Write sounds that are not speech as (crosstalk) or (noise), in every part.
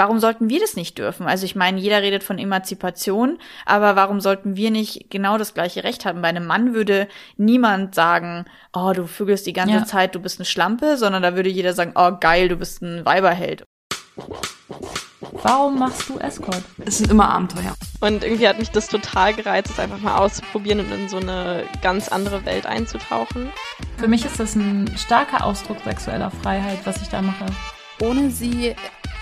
warum sollten wir das nicht dürfen? Also ich meine, jeder redet von Emanzipation, aber warum sollten wir nicht genau das gleiche Recht haben? Bei einem Mann würde niemand sagen, oh, du vögelst die ganze ja. Zeit, du bist eine Schlampe, sondern da würde jeder sagen, oh, geil, du bist ein Weiberheld. Warum machst du Escort? Es sind immer Abenteuer. Und irgendwie hat mich das total gereizt, es einfach mal auszuprobieren und in so eine ganz andere Welt einzutauchen. Für mich ist das ein starker Ausdruck sexueller Freiheit, was ich da mache. Ohne sie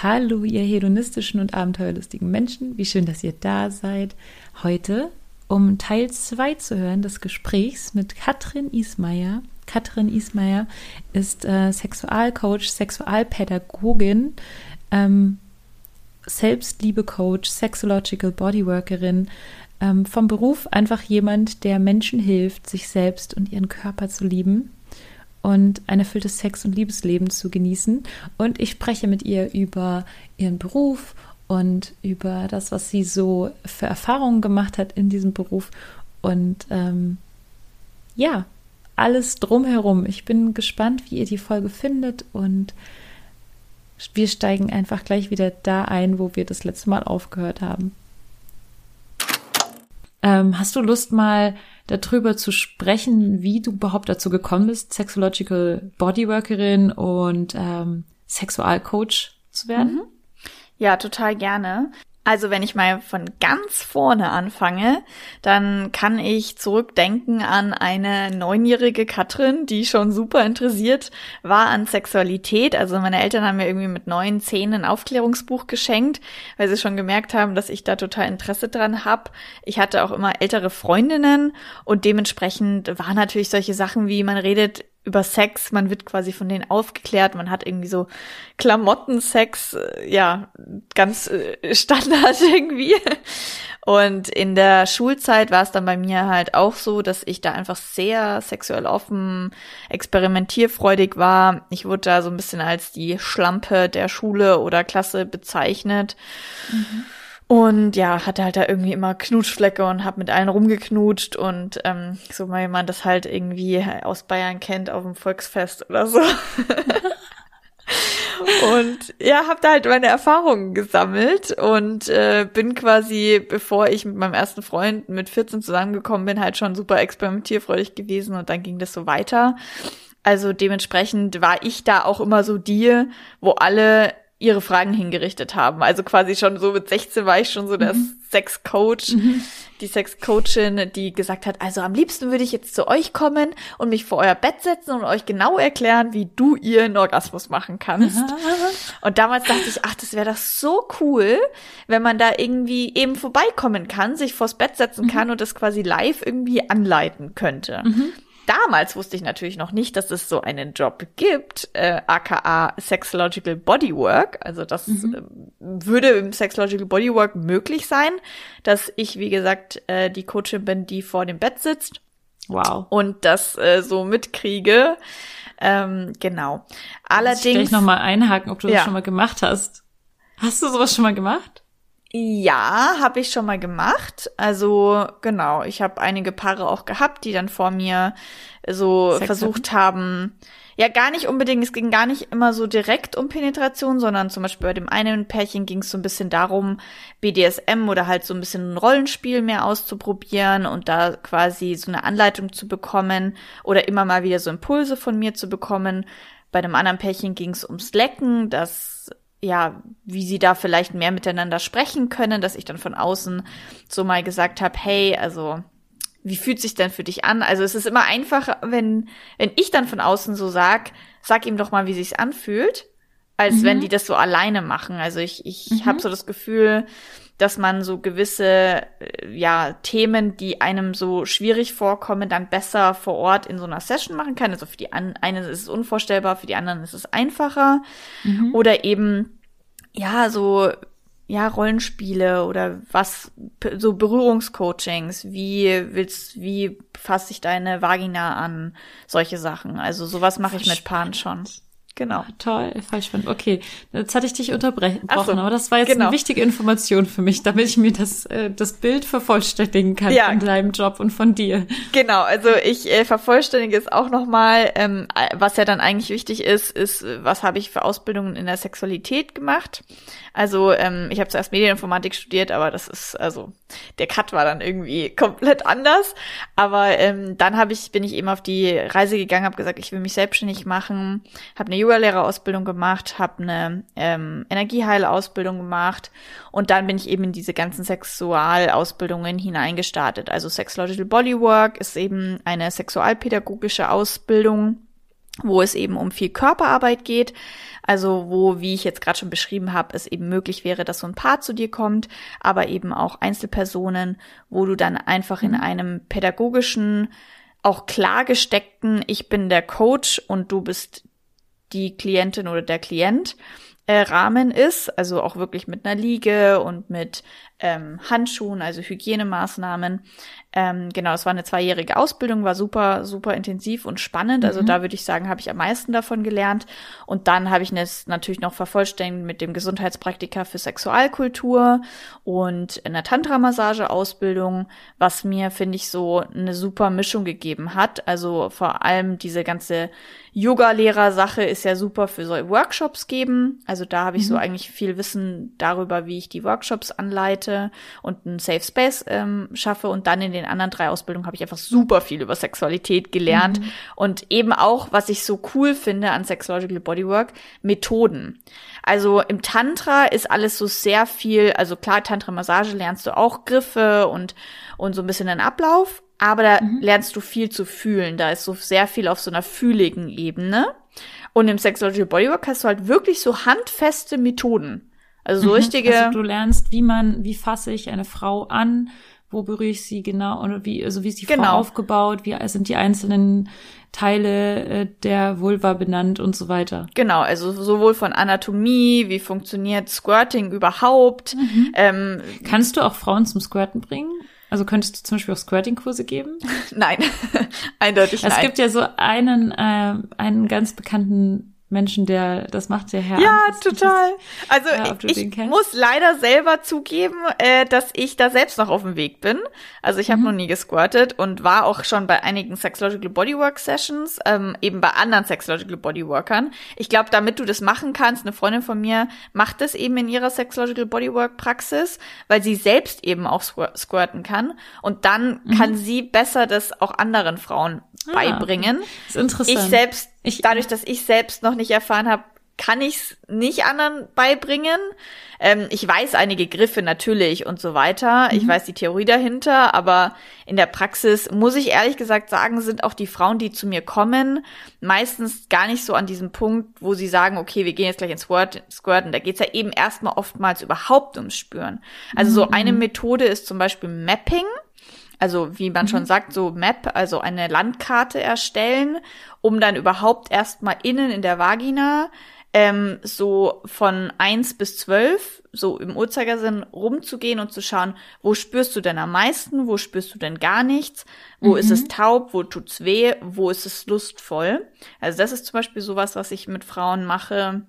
Hallo, ihr hedonistischen und abenteuerlustigen Menschen. Wie schön, dass ihr da seid. Heute, um Teil 2 zu hören des Gesprächs mit Katrin Ismaier. Katrin Ismaier ist äh, Sexualcoach, Sexualpädagogin, ähm, Selbstliebe-Coach, Sexological Bodyworkerin. Ähm, vom Beruf einfach jemand, der Menschen hilft, sich selbst und ihren Körper zu lieben und ein erfülltes Sex- und Liebesleben zu genießen. Und ich spreche mit ihr über ihren Beruf und über das, was sie so für Erfahrungen gemacht hat in diesem Beruf. Und ähm, ja, alles drumherum. Ich bin gespannt, wie ihr die Folge findet und wir steigen einfach gleich wieder da ein, wo wir das letzte Mal aufgehört haben. Ähm, hast du Lust mal darüber zu sprechen, wie du überhaupt dazu gekommen bist, Sexological Bodyworkerin und ähm, Sexualcoach zu werden? Mhm. Ja, total gerne. Also wenn ich mal von ganz vorne anfange, dann kann ich zurückdenken an eine neunjährige Katrin, die schon super interessiert war an Sexualität. Also meine Eltern haben mir irgendwie mit neun, zehn ein Aufklärungsbuch geschenkt, weil sie schon gemerkt haben, dass ich da total Interesse dran habe. Ich hatte auch immer ältere Freundinnen und dementsprechend waren natürlich solche Sachen wie man redet über Sex, man wird quasi von denen aufgeklärt, man hat irgendwie so Klamottensex, äh, ja, ganz äh, (laughs) Standard irgendwie. Und in der Schulzeit war es dann bei mir halt auch so, dass ich da einfach sehr sexuell offen, experimentierfreudig war. Ich wurde da so ein bisschen als die Schlampe der Schule oder Klasse bezeichnet. Mhm. Und ja, hatte halt da irgendwie immer Knutschflecke und hab mit allen rumgeknutscht und ähm, so mal man das halt irgendwie aus Bayern kennt auf dem Volksfest oder so. (laughs) und ja, hab da halt meine Erfahrungen gesammelt und äh, bin quasi, bevor ich mit meinem ersten Freund mit 14 zusammengekommen bin, halt schon super experimentierfreudig gewesen und dann ging das so weiter. Also dementsprechend war ich da auch immer so die, wo alle ihre Fragen hingerichtet haben. Also quasi schon so mit 16 war ich schon so der mhm. Sexcoach, mhm. die Sexcoachin, die gesagt hat, also am liebsten würde ich jetzt zu euch kommen und mich vor euer Bett setzen und euch genau erklären, wie du ihren Orgasmus machen kannst. Und damals dachte ich, ach, das wäre doch so cool, wenn man da irgendwie eben vorbeikommen kann, sich vors Bett setzen mhm. kann und das quasi live irgendwie anleiten könnte. Damals wusste ich natürlich noch nicht, dass es so einen Job gibt, äh, aka Sexological Bodywork. Also das mhm. äh, würde im Sexological Bodywork möglich sein, dass ich, wie gesagt, äh, die Coachin bin, die vor dem Bett sitzt. Wow. Und das äh, so mitkriege. Ähm, genau. Allerdings. Ich gleich nochmal einhaken, ob du ja. das schon mal gemacht hast. Hast du sowas schon mal gemacht? Ja, habe ich schon mal gemacht. Also genau, ich habe einige Paare auch gehabt, die dann vor mir so Sex versucht haben. Ja, gar nicht unbedingt. Es ging gar nicht immer so direkt um Penetration, sondern zum Beispiel bei dem einen Pärchen ging es so ein bisschen darum, BDSM oder halt so ein bisschen ein Rollenspiel mehr auszuprobieren und da quasi so eine Anleitung zu bekommen oder immer mal wieder so Impulse von mir zu bekommen. Bei dem anderen Pärchen ging es ums Lecken, das ja, wie sie da vielleicht mehr miteinander sprechen können, dass ich dann von außen so mal gesagt habe, hey, also wie fühlt sich denn für dich an? Also es ist immer einfacher, wenn wenn ich dann von außen so sag, sag ihm doch mal, wie sich's anfühlt, als mhm. wenn die das so alleine machen. Also ich ich mhm. habe so das Gefühl, dass man so gewisse äh, ja Themen, die einem so schwierig vorkommen, dann besser vor Ort in so einer Session machen kann. Also für die einen ist es unvorstellbar, für die anderen ist es einfacher. Mhm. Oder eben ja so ja, Rollenspiele oder was, so Berührungscoachings, wie willst, wie fasst sich deine Vagina an, solche Sachen. Also sowas mache ich mit Paaren schon. Genau. Toll, voll spannend. Okay, jetzt hatte ich dich unterbrochen, so, aber das war jetzt genau. eine wichtige Information für mich, damit ich mir das, äh, das Bild vervollständigen kann Ja. von deinem Job und von dir. Genau, also ich äh, vervollständige es auch nochmal. Ähm, äh, was ja dann eigentlich wichtig ist, ist, was habe ich für Ausbildungen in der Sexualität gemacht? Also ähm, ich habe zuerst Medieninformatik studiert, aber das ist, also der Cut war dann irgendwie komplett anders. Aber ähm, dann habe ich, bin ich eben auf die Reise gegangen, habe gesagt, ich will mich selbstständig machen, habe eine Yoga-Lehrerausbildung gemacht, habe eine ähm, Energieheilausbildung gemacht und dann bin ich eben in diese ganzen Sexualausbildungen hineingestartet. Also Sexological Bodywork ist eben eine sexualpädagogische Ausbildung, wo es eben um viel Körperarbeit geht. Also wo, wie ich jetzt gerade schon beschrieben habe, es eben möglich wäre, dass so ein Paar zu dir kommt, aber eben auch Einzelpersonen, wo du dann einfach in einem pädagogischen, auch klar gesteckten, ich bin der Coach und du bist die Klientin oder der Klient äh, Rahmen ist, also auch wirklich mit einer Liege und mit ähm, Handschuhen, also Hygienemaßnahmen. Ähm, genau, es war eine zweijährige Ausbildung, war super, super intensiv und spannend. Also da würde ich sagen, habe ich am meisten davon gelernt. Und dann habe ich es natürlich noch vervollständigt mit dem Gesundheitspraktika für Sexualkultur und einer Tantra-Massage-Ausbildung, was mir, finde ich, so eine super Mischung gegeben hat. Also vor allem diese ganze Yoga-Lehrer-Sache ist ja super für so Workshops geben. Also da habe ich so eigentlich viel Wissen darüber, wie ich die Workshops anleite und einen Safe Space ähm, schaffe. Und dann in den anderen drei Ausbildungen habe ich einfach super viel über Sexualität gelernt. Und eben auch, was ich so cool finde an Sexological Bodywork, Methoden. Also im Tantra ist alles so sehr viel, also klar, Tantra-Massage lernst du auch Griffe und, und so ein bisschen den Ablauf, aber da lernst du viel zu fühlen. Da ist so sehr viel auf so einer fühligen Ebene. Und im Sexological Bodywork hast du halt wirklich so handfeste Methoden. Also so richtige. Also du lernst, wie man, wie fasse ich eine Frau an, wo berühre ich sie genau und wie, also wie ist die Frau Genau. aufgebaut, wie sind die einzelnen Teile äh, der Vulva benannt und so weiter. Genau, also sowohl von Anatomie, wie funktioniert Squirting überhaupt. Ähm, Kannst du auch Frauen zum Squirten bringen? Also könntest du zum Beispiel auch Squirting-Kurse geben? (laughs) nein, (laughs) eindeutig Es nein. gibt ja so einen, äh, einen ganz bekannten Menschen, der das macht, der Herr. Ja. Das- total. Also Ja, ich muss leider selber zugeben, äh, dass ich da selbst noch auf dem Weg bin. Also ich habe Mhm. noch nie gesquirtet und war auch schon bei einigen Sexological Bodywork Sessions, ähm, eben bei anderen Sexological Bodyworkern. Ich glaube, damit du das machen kannst, eine Freundin von mir macht das eben in ihrer Sexological Bodywork Praxis, weil sie selbst eben auch squir- squirten kann und dann Mhm. kann sie besser das auch anderen Frauen Ah, beibringen. ist interessant. Ich selbst, Ich- dadurch, dass ich selbst noch nicht erfahren habe, kann ich es nicht anderen beibringen. Ähm, ich weiß einige Griffe natürlich und so weiter. Mhm. Ich weiß die Theorie dahinter, aber in der Praxis muss ich ehrlich gesagt sagen, sind auch die Frauen, die zu mir kommen, meistens gar nicht so an diesem Punkt, wo sie sagen, okay, wir gehen jetzt gleich ins Squirt, Squirten. Da geht's ja eben erstmal oftmals überhaupt ums Spüren. Also so Mhm. eine Methode ist zum Beispiel Mapping. Also wie man schon sagt, so Map, also eine Landkarte erstellen, um dann überhaupt erstmal innen in der Vagina ähm, so von eins bis zwölf so im Uhrzeigersinn rumzugehen und zu schauen, wo spürst du denn am meisten, wo spürst du denn gar nichts, wo ist es taub, wo tut's weh, wo ist es lustvoll. Also das ist zum Beispiel sowas, was ich mit Frauen mache,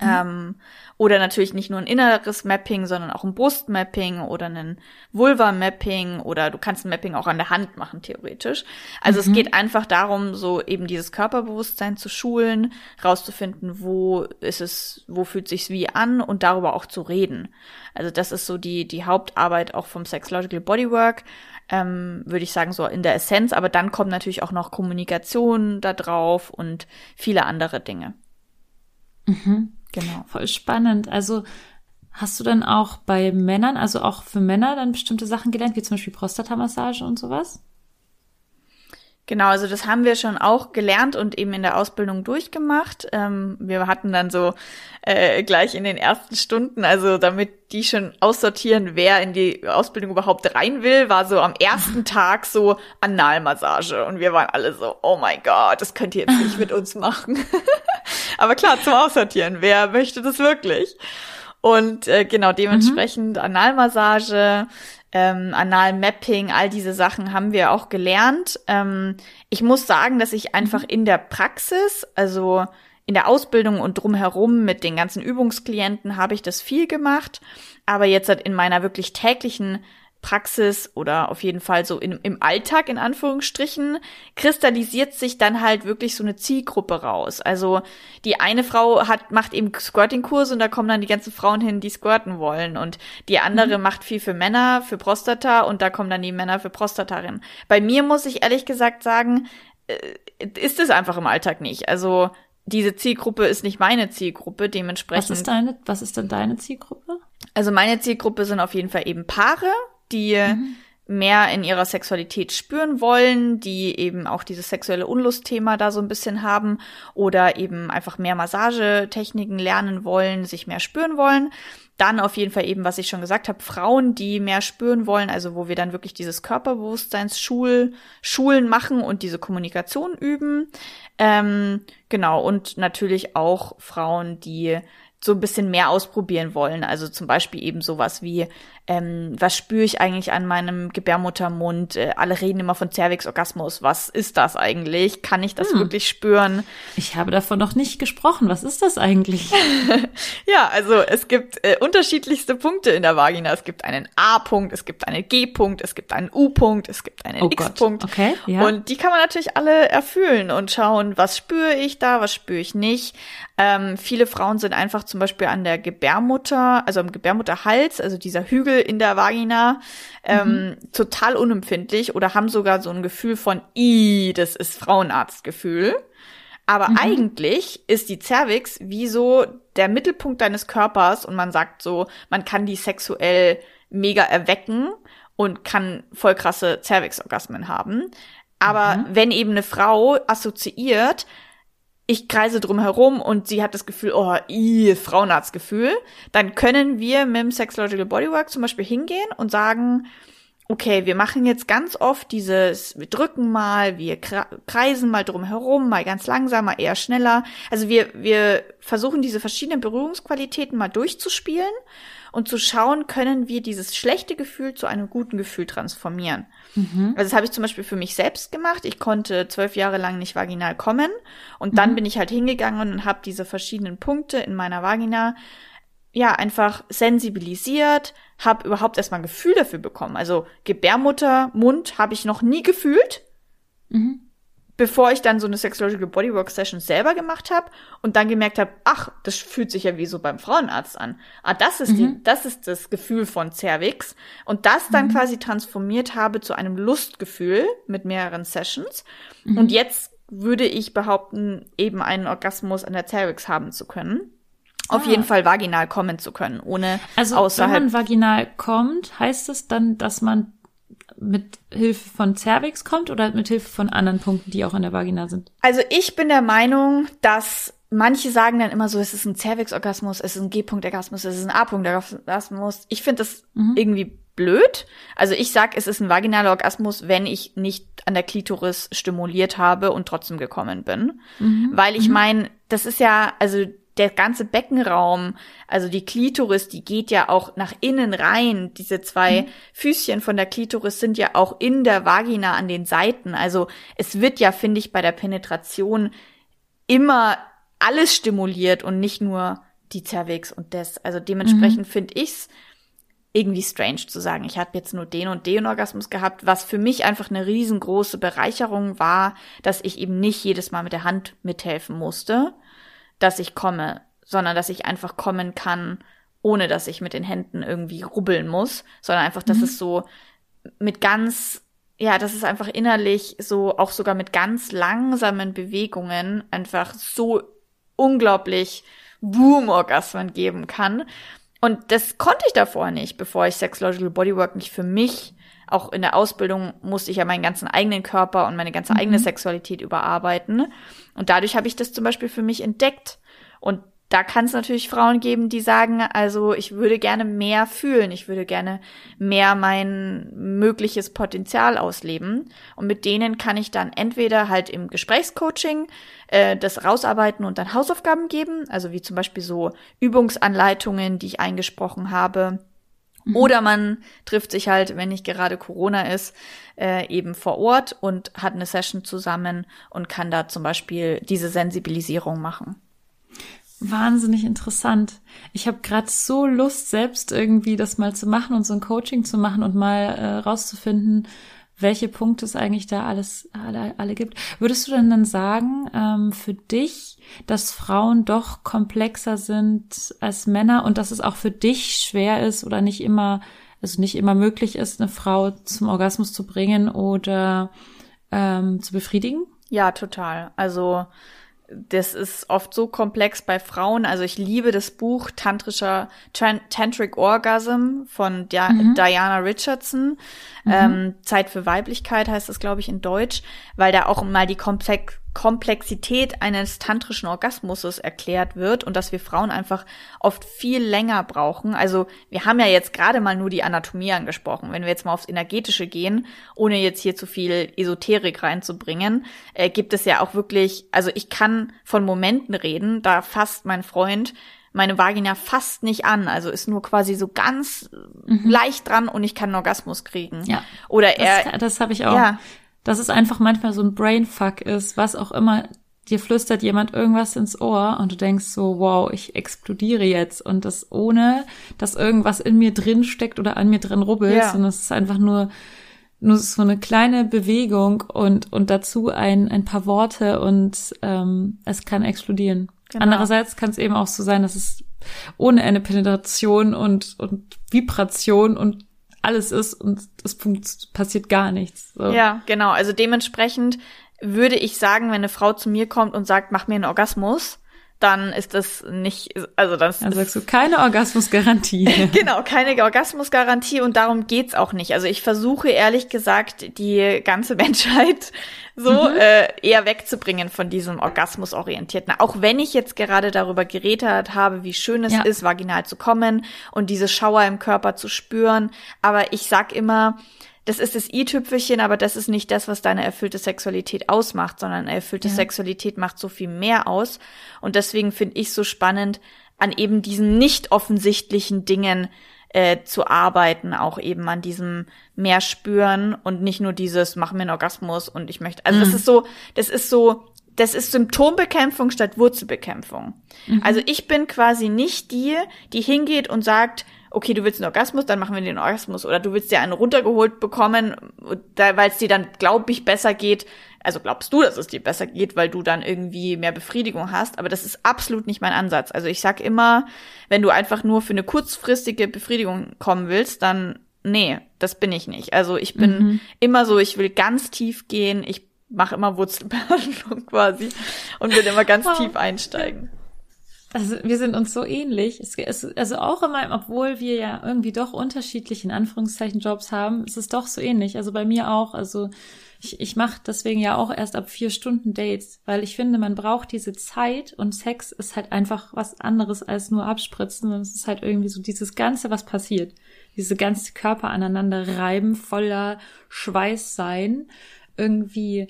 ähm, oder natürlich nicht nur ein inneres Mapping, sondern auch ein Brustmapping oder ein Vulva-Mapping oder du kannst ein Mapping auch an der Hand machen, theoretisch. Also es geht einfach darum, so eben dieses Körperbewusstsein zu schulen, rauszufinden, wo ist es, wo fühlt sich's wie an und darüber auch zu reden. Also das ist so die, die Hauptarbeit auch vom Sexological Bodywork, ähm, würde ich sagen, so in der Essenz, aber dann kommt natürlich auch noch Kommunikation da drauf und viele andere Dinge. Genau. Voll spannend. Also hast du dann auch bei Männern, also auch für Männer dann bestimmte Sachen gelernt, wie zum Beispiel Prostatamassage und sowas? Genau, also das haben wir schon auch gelernt und eben in der Ausbildung durchgemacht. Ähm, wir hatten dann so äh, gleich in den ersten Stunden, also damit die schon aussortieren, wer in die Ausbildung überhaupt rein will, war so am ersten (laughs) Tag so Analmassage und wir waren alle so, oh mein Gott, das könnt ihr jetzt nicht mit uns machen. (laughs) Aber klar, zum Aussortieren, wer möchte das wirklich? Und äh, genau dementsprechend Analmassage, ähm, Analmapping, all diese Sachen haben wir auch gelernt. Ähm, ich muss sagen, dass ich einfach in der Praxis, also in der Ausbildung und drumherum mit den ganzen Übungsklienten habe ich das viel gemacht. Aber jetzt halt in meiner wirklich täglichen Praxis oder auf jeden Fall so in, im Alltag in Anführungsstrichen kristallisiert sich dann halt wirklich so eine Zielgruppe raus. Also die eine Frau hat macht eben Squirting-Kurse und da kommen dann die ganzen Frauen hin, die squirten wollen und die andere mhm. macht viel für Männer, für Prostata und da kommen dann die Männer für Prostatarin. Bei mir muss ich ehrlich gesagt sagen, äh, ist es einfach im Alltag nicht. Also diese Zielgruppe ist nicht meine Zielgruppe, dementsprechend. Was ist deine, was ist denn deine Zielgruppe? Also meine Zielgruppe sind auf jeden Fall eben Paare, die mhm. mehr in ihrer Sexualität spüren wollen, die eben auch dieses sexuelle Unlustthema da so ein bisschen haben oder eben einfach mehr Massagetechniken lernen wollen, sich mehr spüren wollen. Dann auf jeden Fall eben, was ich schon gesagt habe, Frauen, die mehr spüren wollen, also wo wir dann wirklich dieses Körperbewusstseinsschulen Schulen machen und diese Kommunikation üben. Ähm, genau, und natürlich auch Frauen, die so ein bisschen mehr ausprobieren wollen. Also zum Beispiel eben sowas wie, ähm, was spüre ich eigentlich an meinem Gebärmuttermund? Äh, alle reden immer von Cervix-Orgasmus. Was ist das eigentlich? Kann ich das hm. wirklich spüren? Ich habe davon noch nicht gesprochen. Was ist das eigentlich? (laughs) ja, also es gibt äh, unterschiedlichste Punkte in der Vagina. Es gibt einen A-Punkt, es gibt einen G-Punkt, es gibt einen U-Punkt, es gibt einen oh X-Punkt. Okay, ja. Und die kann man natürlich alle erfüllen und schauen, was spüre ich da, was spüre ich nicht. Ähm, viele Frauen sind einfach zum Beispiel an der Gebärmutter, also am Gebärmutterhals, also dieser Hügel in der Vagina, ähm, mhm. total unempfindlich oder haben sogar so ein Gefühl von, i, das ist Frauenarztgefühl. Aber mhm. eigentlich ist die Cervix wie so der Mittelpunkt deines Körpers und man sagt so, man kann die sexuell mega erwecken und kann voll krasse Cervix-Orgasmen haben. Aber mhm. wenn eben eine Frau assoziiert, ich kreise drum herum und sie hat das Gefühl, oh, i, Frauenarztgefühl, dann können wir mit dem Sexological Bodywork zum Beispiel hingehen und sagen, okay, wir machen jetzt ganz oft dieses, wir drücken mal, wir kreisen mal drum herum, mal ganz langsam, mal eher schneller. Also wir, wir versuchen diese verschiedenen Berührungsqualitäten mal durchzuspielen und zu schauen, können wir dieses schlechte Gefühl zu einem guten Gefühl transformieren. Mhm. Also das habe ich zum Beispiel für mich selbst gemacht. Ich konnte zwölf Jahre lang nicht vaginal kommen und dann mhm. bin ich halt hingegangen und habe diese verschiedenen Punkte in meiner Vagina ja einfach sensibilisiert, habe überhaupt erstmal ein Gefühl dafür bekommen. Also Gebärmutter, Mund habe ich noch nie gefühlt. Mhm bevor ich dann so eine Sexological Bodywork Session selber gemacht habe und dann gemerkt habe, ach, das fühlt sich ja wie so beim Frauenarzt an. Ah, das ist mhm. die, das ist das Gefühl von Cervix und das dann mhm. quasi transformiert habe zu einem Lustgefühl mit mehreren Sessions mhm. und jetzt würde ich behaupten, eben einen Orgasmus an der Cervix haben zu können. Auf ah. jeden Fall vaginal kommen zu können, ohne also, außerhalb. Wenn man vaginal kommt, heißt es dann, dass man mit Hilfe von Cervix kommt oder mit Hilfe von anderen Punkten, die auch in der Vagina sind? Also ich bin der Meinung, dass manche sagen dann immer so, es ist ein Cervix-Orgasmus, es ist ein G-Punkt-Orgasmus, es ist ein A-Punkt-Orgasmus. Ich finde das mhm. irgendwie blöd. Also ich sag, es ist ein vaginaler Orgasmus, wenn ich nicht an der Klitoris stimuliert habe und trotzdem gekommen bin. Mhm. Weil ich mhm. meine, das ist ja, also der ganze Beckenraum, also die Klitoris, die geht ja auch nach innen rein. Diese zwei mhm. Füßchen von der Klitoris sind ja auch in der Vagina an den Seiten. Also es wird ja, finde ich, bei der Penetration immer alles stimuliert und nicht nur die Cervix und das. Also dementsprechend mhm. finde ich's irgendwie strange zu sagen, ich habe jetzt nur den und den Orgasmus gehabt, was für mich einfach eine riesengroße Bereicherung war, dass ich eben nicht jedes Mal mit der Hand mithelfen musste, dass ich komme, sondern dass ich einfach kommen kann, ohne dass ich mit den Händen irgendwie rubbeln muss, sondern einfach, dass mhm. es so mit ganz, ja, dass es einfach innerlich so, auch sogar mit ganz langsamen Bewegungen einfach so unglaublich Boom-Orgasmen geben kann. Und das konnte ich davor nicht, bevor ich Sexological Bodywork nicht für mich auch in der Ausbildung musste ich ja meinen ganzen eigenen Körper und meine ganze mhm. eigene Sexualität überarbeiten. Und dadurch habe ich das zum Beispiel für mich entdeckt. Und da kann es natürlich Frauen geben, die sagen, also ich würde gerne mehr fühlen, ich würde gerne mehr mein mögliches Potenzial ausleben. Und mit denen kann ich dann entweder halt im Gesprächscoaching äh, das rausarbeiten und dann Hausaufgaben geben, also wie zum Beispiel so Übungsanleitungen, die ich eingesprochen habe. Mhm. Oder man trifft sich halt, wenn nicht gerade Corona ist, äh, eben vor Ort und hat eine Session zusammen und kann da zum Beispiel diese Sensibilisierung machen wahnsinnig interessant. Ich habe gerade so Lust, selbst irgendwie das mal zu machen und so ein Coaching zu machen und mal äh, rauszufinden, welche Punkte es eigentlich da alles alle, alle gibt. Würdest du denn dann sagen, ähm, für dich, dass Frauen doch komplexer sind als Männer und dass es auch für dich schwer ist oder nicht immer, also nicht immer möglich ist, eine Frau zum Orgasmus zu bringen oder ähm, zu befriedigen? Ja, total. Also das ist oft so komplex bei Frauen. Also ich liebe das Buch Tantrischer Tantric Orgasm von Di mhm. Diana Richardson. Mhm. Ähm, Zeit für Weiblichkeit heißt das, glaube ich, in Deutsch, weil da auch mal die Komplex Komplexität eines tantrischen Orgasmuses erklärt wird und dass wir Frauen einfach oft viel länger brauchen. Also wir haben ja jetzt gerade mal nur die Anatomie angesprochen. Wenn wir jetzt mal aufs Energetische gehen, ohne jetzt hier zu viel Esoterik reinzubringen, äh, gibt es ja auch wirklich, also ich kann von Momenten reden, da fasst mein Freund meine Vagina fast nicht an, also ist nur quasi so ganz mhm. leicht dran und ich kann einen Orgasmus kriegen. Ja. Oder er. Das, das habe ich auch. Ja dass es einfach manchmal so ein Brainfuck ist, was auch immer dir flüstert jemand irgendwas ins Ohr und du denkst so, wow, ich explodiere jetzt und das ohne, dass irgendwas in mir drin steckt oder an mir drin rubbelt, ja. sondern es ist einfach nur nur so eine kleine Bewegung und und dazu ein ein paar Worte und ähm, es kann explodieren. Genau. Andererseits kann es eben auch so sein, dass es ohne eine Penetration und und Vibration und alles ist und es passiert gar nichts. So. Ja, genau. Also dementsprechend würde ich sagen, wenn eine Frau zu mir kommt und sagt, mach mir einen Orgasmus, dann ist das nicht, also das Dann sagst du keine Orgasmusgarantie. (laughs) genau, keine Orgasmusgarantie und darum geht's auch nicht. Also ich versuche ehrlich gesagt, die ganze (laughs) Menschheit so mhm. äh, eher wegzubringen von diesem Orgasmusorientierten. Auch wenn ich jetzt gerade darüber geredet habe, wie schön es ja. ist, vaginal zu kommen und diese Schauer im Körper zu spüren. Aber ich sag immer, das ist das i-Tüpfelchen, aber das ist nicht das, was deine erfüllte Sexualität ausmacht, sondern eine erfüllte ja. Sexualität macht so viel mehr aus. Und deswegen finde ich so spannend, an eben diesen nicht offensichtlichen Dingen äh, zu arbeiten, auch eben an diesem mehr spüren und nicht nur dieses, mach mir einen Orgasmus und ich möchte. Also mhm. das ist so, das ist so, das ist Symptombekämpfung statt Wurzelbekämpfung. Mhm. Also ich bin quasi nicht die, die hingeht und sagt, okay, du willst einen Orgasmus, dann machen wir den Orgasmus. Oder du willst dir einen runtergeholt bekommen, weil es dir dann, glaub ich, besser geht. Also glaubst du, dass es dir besser geht, weil du dann irgendwie mehr Befriedigung hast. Aber das ist absolut nicht mein Ansatz. Also ich sag immer, wenn du einfach nur für eine kurzfristige Befriedigung kommen willst, dann nee, das bin ich nicht. Also ich bin mhm. immer so, ich will ganz tief gehen. Ich mache immer Wurzelbehandlung (laughs) quasi und will immer ganz tief einsteigen. Also wir sind uns so ähnlich. Es, es, also auch immer, obwohl wir ja irgendwie doch unterschiedlich in Anführungszeichen Jobs haben, ist es doch so ähnlich. Also bei mir auch. Also ich, ich mache deswegen ja auch erst ab vier Stunden Dates, weil ich finde, man braucht diese Zeit und Sex ist halt einfach was anderes als nur abspritzen. Und es ist halt irgendwie so dieses Ganze, was passiert. Diese ganze Körper aneinander reiben, voller Schweiß sein, irgendwie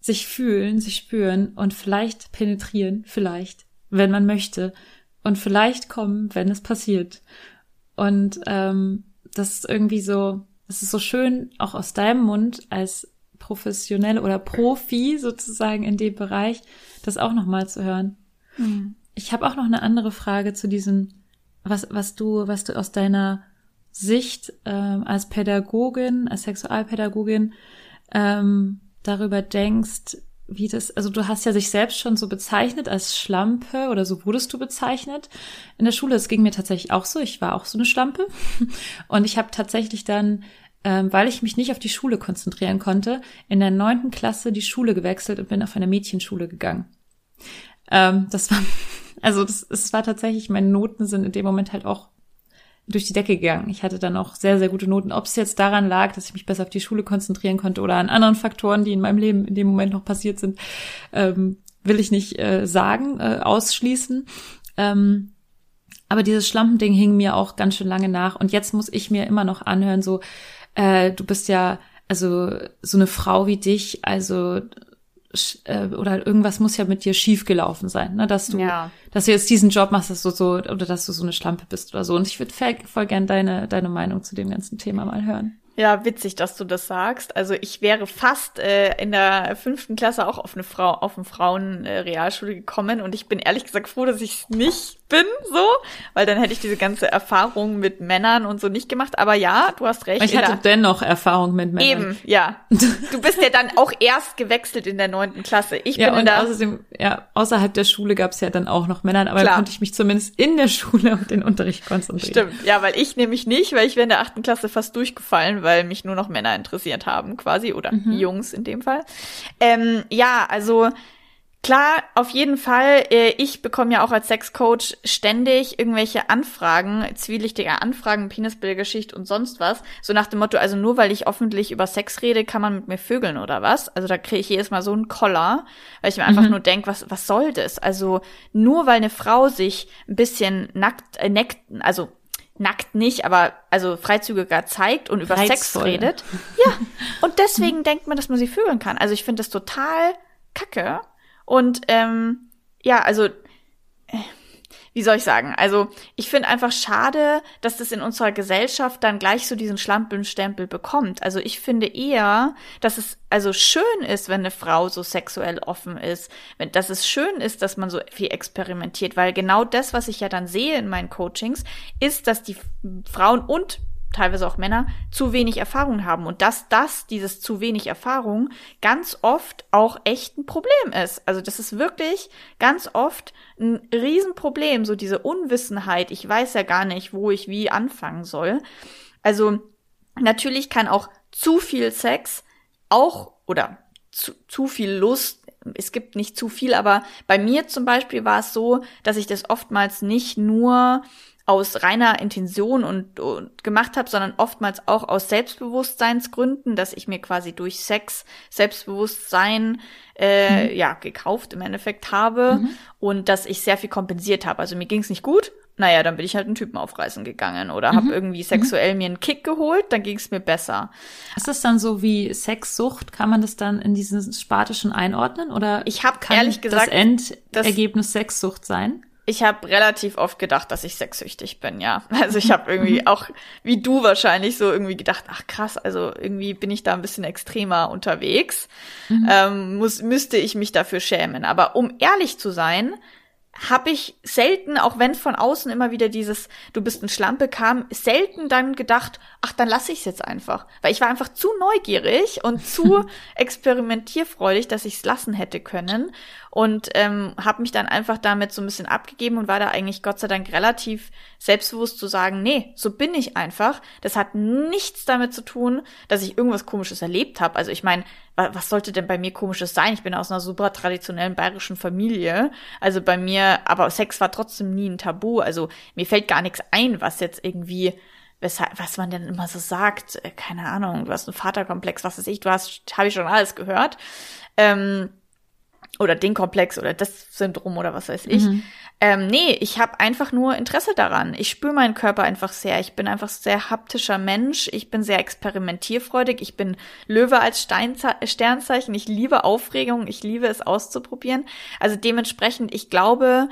sich fühlen, sich spüren und vielleicht penetrieren, vielleicht wenn man möchte. Und vielleicht kommen, wenn es passiert. Und ähm, das ist irgendwie so, es ist so schön, auch aus deinem Mund als professionell oder Profi sozusagen in dem Bereich, das auch nochmal zu hören. Mhm. Ich habe auch noch eine andere Frage zu diesem, was, was du, was du aus deiner Sicht ähm, als Pädagogin, als Sexualpädagogin ähm, darüber denkst, wie das, also du hast ja sich selbst schon so bezeichnet als Schlampe oder so wurdest du bezeichnet in der Schule. Es ging mir tatsächlich auch so. Ich war auch so eine Schlampe. (laughs) Und ich habe tatsächlich dann, ähm, weil ich mich nicht auf die Schule konzentrieren konnte, in der neunten Klasse die Schule gewechselt und bin auf eine Mädchenschule gegangen. Ähm, das war, (laughs) also das, es war tatsächlich, meine Noten sind in dem Moment halt auch durch die Decke gegangen. Ich hatte dann auch sehr, sehr gute Noten. Ob es jetzt daran lag, dass ich mich besser auf die Schule konzentrieren konnte oder an anderen Faktoren, die in meinem Leben in dem Moment noch passiert sind, ähm, will ich nicht äh, sagen, äh, ausschließen. Ähm, aber dieses Schlampending hing mir auch ganz schön lange nach. Und jetzt muss ich mir immer noch anhören, so, äh, du bist ja, also so eine Frau wie dich, also äh, oder irgendwas muss ja mit dir schiefgelaufen sein, ne? dass du, Ja. dass du jetzt diesen Job machst, dass du so oder dass du so eine Schlampe bist oder so. Und ich würde voll, voll gern deine deine Meinung zu dem ganzen Thema mal hören. Ja, witzig, dass du das sagst. Also ich wäre fast äh, in der fünften Klasse auch auf eine Frau, auf eine Frauen-Realschule gekommen und ich bin ehrlich gesagt froh, dass ich es nicht bin, so, weil dann hätte ich diese ganze Erfahrung mit Männern und so nicht gemacht. Aber ja, du hast recht. Ich in hatte dennoch Erfahrung mit Männern. Eben, ja. Du bist ja dann auch erst gewechselt in der neunten Klasse. Ich Ja, bin in und der außerdem, ja, außerhalb der Schule gab es ja dann auch noch Männer, aber Klar. da konnte ich mich zumindest in der Schule auf den Unterricht konzentrieren. Stimmt, ja, weil ich nämlich nicht, weil ich wäre in der achten Klasse fast durchgefallen, weil mich nur noch Männer interessiert haben, quasi, oder Jungs in dem Fall. Ähm, ja, also klar, auf jeden Fall, äh, ich bekomme ja auch als Sexcoach ständig irgendwelche Anfragen, zwielichtige Anfragen, Penisbildgeschichte und sonst was. So nach dem Motto, also nur weil ich öffentlich über Sex rede, kann man mit mir vögeln oder was? Also da kriege ich jedes Mal so einen Koller, weil ich mir einfach nur denk, was, was soll das? Also nur weil eine Frau sich ein bisschen nackt, äh, neckt, also nackt nicht, aber also freizügiger zeigt und über Sex Reizvoll. redet. Ja, und deswegen (laughs) denkt man, dass man sie vögeln kann. Also ich finde das total kacke. Und ähm, ja, also äh, wie soll ich sagen? Also ich finde einfach schade, dass das in unserer Gesellschaft dann gleich so diesen Schlampenstempel bekommt. Also ich finde eher, dass es also schön ist, wenn eine Frau so sexuell offen ist, wenn, dass es schön ist, dass man so viel experimentiert, weil genau das, was ich ja dann sehe in meinen Coachings, ist, dass die Frauen und teilweise auch Männer zu wenig Erfahrung haben und dass das, dieses zu wenig Erfahrung, ganz oft auch echt ein Problem ist. Also das ist wirklich ganz oft ein Riesenproblem, so diese Unwissenheit. Ich weiß ja gar nicht, wo ich wie anfangen soll. Also natürlich kann auch zu viel Sex auch oder zu, zu viel Lust es gibt nicht zu viel, aber bei mir zum Beispiel war es so, dass ich das oftmals nicht nur aus reiner Intention und, und gemacht habe, sondern oftmals auch aus Selbstbewusstseinsgründen, dass ich mir quasi durch Sex Selbstbewusstsein äh, ja gekauft im Endeffekt habe und dass ich sehr viel kompensiert habe. Also mir ging es nicht gut. Naja, dann bin ich halt einen Typen aufreißen gegangen oder habe irgendwie sexuell mir einen Kick geholt, dann ging es mir besser. Ist das dann so wie Sexsucht? Kann man das dann in diesen Spartischen einordnen? Oder Ich habe kann ehrlich gesagt, das Endergebnis Sexsucht sein? Ich habe relativ oft gedacht, dass ich sexsüchtig bin, ja. (laughs) Also ich habe irgendwie (laughs) auch, wie du wahrscheinlich, so irgendwie gedacht, ach krass, also irgendwie bin ich da ein bisschen extremer unterwegs. Ähm, muss, müsste ich mich dafür schämen. Aber um ehrlich zu sein, habe ich selten, auch wenn von außen immer wieder dieses Du bist ein Schlampe kam, selten dann gedacht, ach, dann lasse ich es jetzt einfach. Weil ich war einfach zu neugierig und zu (laughs) experimentierfreudig, dass ich es lassen hätte können. Und ähm, habe mich dann einfach damit so ein bisschen abgegeben und war da eigentlich Gott sei Dank relativ selbstbewusst zu sagen, nee, so bin ich einfach. Das hat nichts damit zu tun, dass ich irgendwas Komisches erlebt habe. Also ich meine, wa- was sollte denn bei mir Komisches sein? Ich bin aus einer super traditionellen bayerischen Familie. Also bei mir, aber Sex war trotzdem nie ein Tabu. Also mir fällt gar nichts ein, was jetzt irgendwie weshalb, was man denn immer so sagt, äh, keine Ahnung, du hast einen Vaterkomplex, was weiß ich, du hast, habe ich schon alles gehört. Ähm, oder den Komplex oder das Syndrom oder was weiß ich. Ähm, nee, ich habe einfach nur Interesse daran. Ich spüre meinen Körper einfach sehr. Ich bin einfach sehr haptischer Mensch. Ich bin sehr experimentierfreudig. Ich bin Löwe als Steinze Sternzeichen. Ich liebe Aufregung. Ich liebe es auszuprobieren. Also dementsprechend, ich glaube,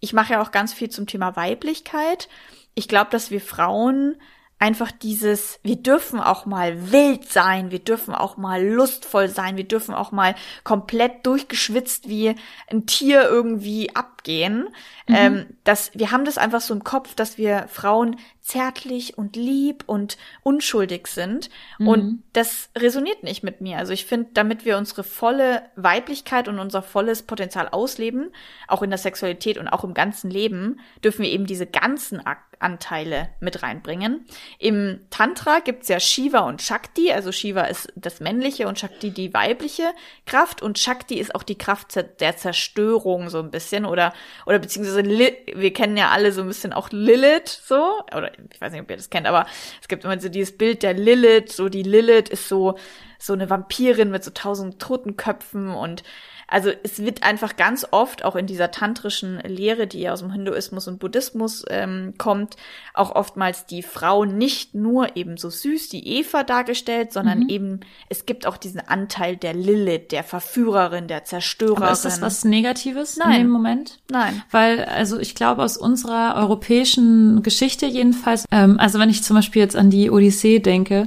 ich mache ja auch ganz viel zum Thema Weiblichkeit. Ich glaube, dass wir Frauen einfach dieses, wir dürfen auch mal wild sein, wir dürfen auch mal lustvoll sein, wir dürfen auch mal komplett durchgeschwitzt wie ein Tier irgendwie abgehen. Ähm, dass, wir haben das einfach so im Kopf, dass wir Frauen zärtlich und lieb und unschuldig sind. Und das resoniert nicht mit mir. Also ich finde, damit wir unsere volle Weiblichkeit und unser volles Potenzial ausleben, auch in der Sexualität und auch im ganzen Leben, dürfen wir eben diese ganzen Anteile mit reinbringen. Im Tantra gibt's ja Shiva und Shakti. Also Shiva ist das männliche und Shakti die weibliche Kraft. Und Shakti ist auch die Kraft der Zerstörung so ein bisschen. Oder, oder beziehungsweise wir kennen ja alle so ein bisschen auch Lilith so. Oder ich weiß nicht, ob ihr das kennt, aber es gibt immer so dieses Bild der Lilith. So die Lilith ist so so eine Vampirin mit so tausend Totenköpfen und also es wird einfach ganz oft auch in dieser tantrischen Lehre, die ja aus dem Hinduismus und Buddhismus ähm, kommt, auch oftmals die Frau nicht nur eben so süß, die Eva dargestellt, sondern Mhm. eben es gibt auch diesen Anteil der Lilith, der Verführerin, der Zerstörerin. Aber ist das was Negatives in Nein. dem Moment? Nein. Weil, also ich glaube, aus unserer europäischen Geschichte jedenfalls, ähm, also wenn ich zum Beispiel jetzt an die Odyssee denke,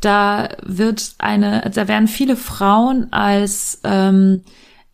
da wird eine, da werden viele Frauen als ähm,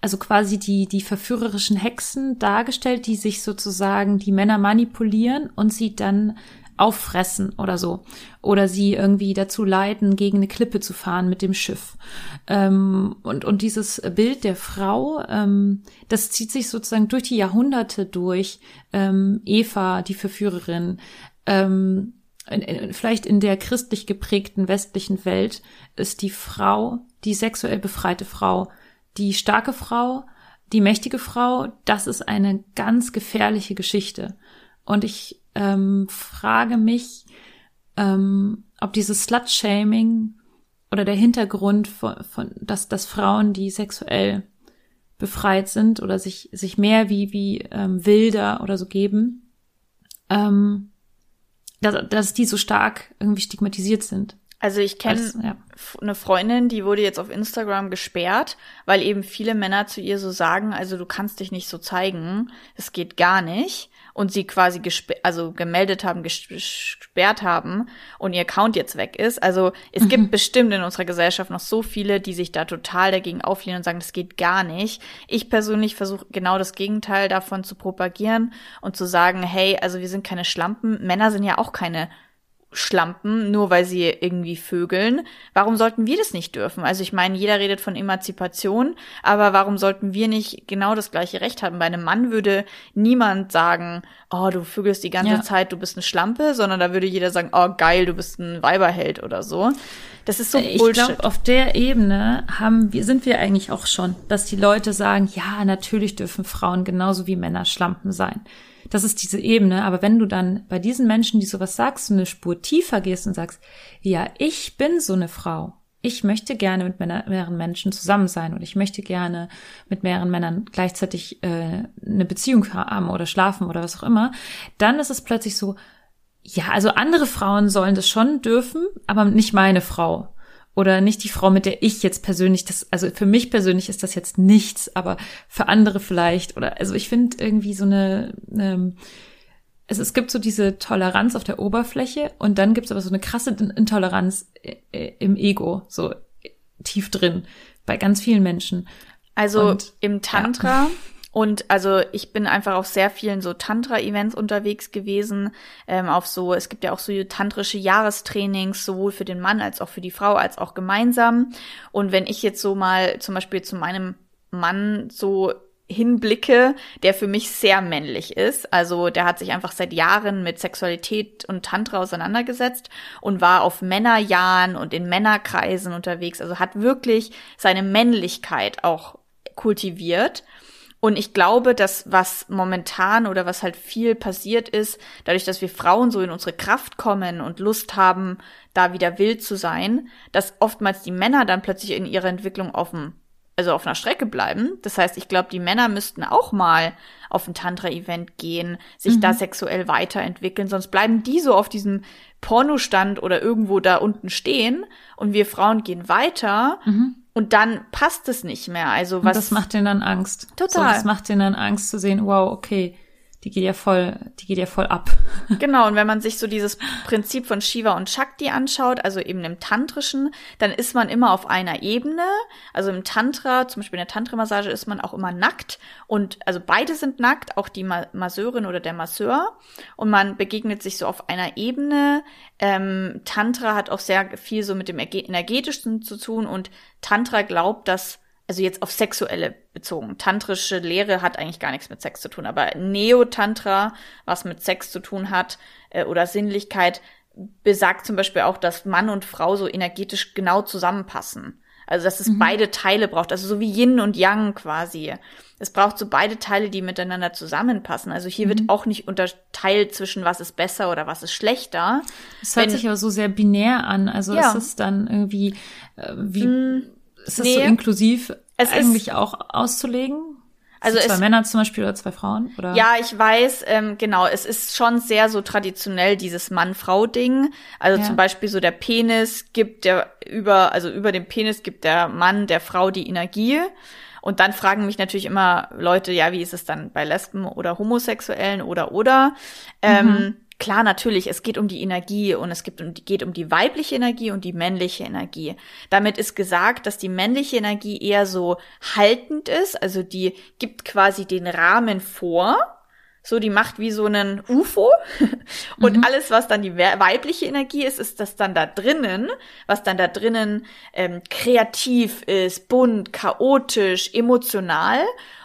also quasi die, die verführerischen Hexen dargestellt, die sich sozusagen die Männer manipulieren und sie dann auffressen oder so. Oder sie irgendwie dazu leiten, gegen eine Klippe zu fahren mit dem Schiff. Ähm, und, und dieses Bild der Frau, ähm, das zieht sich sozusagen durch die Jahrhunderte durch. Ähm, Eva, die Verführerin, ähm, in, in, vielleicht in der christlich geprägten westlichen Welt ist die Frau, die sexuell befreite Frau, die starke Frau, die mächtige Frau, das ist eine ganz gefährliche Geschichte. Und ich ähm, frage mich, ähm, ob dieses Slut-Shaming oder der Hintergrund von, von dass, dass Frauen, die sexuell befreit sind oder sich, sich mehr wie, wie ähm, wilder oder so geben, ähm, dass, dass die so stark irgendwie stigmatisiert sind. Also ich kenne ja. eine Freundin, die wurde jetzt auf Instagram gesperrt, weil eben viele Männer zu ihr so sagen, also du kannst dich nicht so zeigen, es geht gar nicht. Und sie quasi also gemeldet haben, ges- gesperrt haben und ihr Account jetzt weg ist. Also es gibt bestimmt in unserer Gesellschaft noch so viele, die sich da total dagegen auflehnen und sagen, das geht gar nicht. Ich persönlich versuche genau das Gegenteil davon zu propagieren und zu sagen, hey, also wir sind keine Schlampen, Männer sind ja auch keine Schlampen, nur weil sie irgendwie vögeln. Warum sollten wir das nicht dürfen? Also ich meine, jeder redet von Emanzipation, aber warum sollten wir nicht genau das gleiche Recht haben? Bei einem Mann würde niemand sagen, oh, du vögelst die ganze Ja. Zeit, du bist eine Schlampe, sondern da würde jeder sagen, oh, geil, du bist ein Weiberheld oder so. Das ist so ich Bullshit. glaube, auf der Ebene haben wir, sind wir eigentlich auch schon, dass die Leute sagen, ja, natürlich dürfen Frauen genauso wie Männer Schlampen sein. Das ist diese Ebene. Aber wenn du dann bei diesen Menschen, die sowas sagst, eine Spur tiefer gehst und sagst, ja, ich bin so eine Frau. Ich möchte gerne mit mehreren Menschen zusammen sein und ich möchte gerne mit mehreren Männern gleichzeitig äh, eine Beziehung haben oder schlafen oder was auch immer, dann ist es plötzlich so, ja, also andere Frauen sollen das schon dürfen, aber nicht meine Frau. Oder nicht die Frau, mit der ich jetzt persönlich das, also für mich persönlich ist das jetzt nichts, aber für andere vielleicht. Oder also ich finde irgendwie so eine, ähm, es, es gibt so diese Toleranz auf der Oberfläche und dann gibt es aber so eine krasse Intoleranz äh, äh, im Ego, so tief drin, bei ganz vielen Menschen. Also Und- im Tantra (laughs) und also ich bin einfach auf sehr vielen so Tantra-Events unterwegs gewesen, ähm, auf so, es gibt ja auch so tantrische Jahrestrainings, sowohl für den Mann als auch für die Frau, als auch gemeinsam. Und wenn ich jetzt so mal zum Beispiel zu meinem Mann so hinblicke, der für mich sehr männlich ist. Also der hat sich einfach seit Jahren mit Sexualität und Tantra auseinandergesetzt und war auf Männerjahren und in Männerkreisen unterwegs. Also hat wirklich seine Männlichkeit auch kultiviert. Und ich glaube, dass was momentan oder was halt viel passiert ist, dadurch, dass wir Frauen so in unsere Kraft kommen und Lust haben, da wieder wild zu sein, dass oftmals die Männer dann plötzlich in ihrer Entwicklung dem also auf einer Strecke bleiben. Das heißt, ich glaube, die Männer müssten auch mal auf ein Tantra-Event gehen, sich da sexuell weiterentwickeln, sonst bleiben die so auf diesem Pornostand oder irgendwo da unten stehen und wir Frauen gehen weiter und dann passt es nicht mehr. Also Und was das macht denen dann Angst. Total. So, das macht denen dann Angst zu sehen, wow, okay, die geht ja voll, die geht ja voll ab. (laughs) Genau, und wenn man sich so dieses Prinzip von Shiva und Shakti anschaut, also eben im Tantrischen, dann ist man immer auf einer Ebene. Also im Tantra, zum Beispiel in der Tantra-Massage, ist man auch immer nackt. Und also beide sind nackt, auch die Ma Masseurin oder der Masseur. Und man begegnet sich so auf einer Ebene. Ähm, Tantra hat auch sehr viel so mit dem Erge- Energetischen zu tun. Und Tantra glaubt, dass also jetzt auf sexuelle bezogen. Tantrische Lehre hat eigentlich gar nichts mit Sex zu tun, aber Neo-Tantra, was mit Sex zu tun hat äh, oder Sinnlichkeit, besagt zum Beispiel auch, dass Mann und Frau so energetisch genau zusammenpassen. Also dass es mhm. beide Teile braucht, also so wie Yin und Yang quasi. Es braucht so beide Teile, die miteinander zusammenpassen. Also hier mhm. wird auch nicht unterteilt zwischen was ist besser oder was ist schlechter. Es hört Wenn, sich aber so sehr binär an. Also ja. ist es dann irgendwie äh, wie mm, ist es nee, so inklusiv es eigentlich auch auszulegen? Also zwei es, Männer zum Beispiel oder zwei Frauen? Oder? Ja, ich weiß, ähm, genau, es ist schon sehr so traditionell dieses Mann-Frau-Ding. Also ja. zum Beispiel so der Penis gibt der über, also über dem Penis gibt der Mann der Frau die Energie. Und dann fragen mich natürlich immer Leute, ja, wie ist es dann bei Lesben oder Homosexuellen oder oder? Ähm, mhm. Klar, natürlich, es geht um die Energie und es geht um, geht um die weibliche Energie und die männliche Energie. Damit ist gesagt, dass die männliche Energie eher so haltend ist, also die gibt quasi den Rahmen vor. So, die macht wie so einen UFO. (laughs) Und mhm. alles, was dann die weibliche Energie ist, ist das dann da drinnen, was dann da drinnen ähm, kreativ ist, bunt, chaotisch, emotional.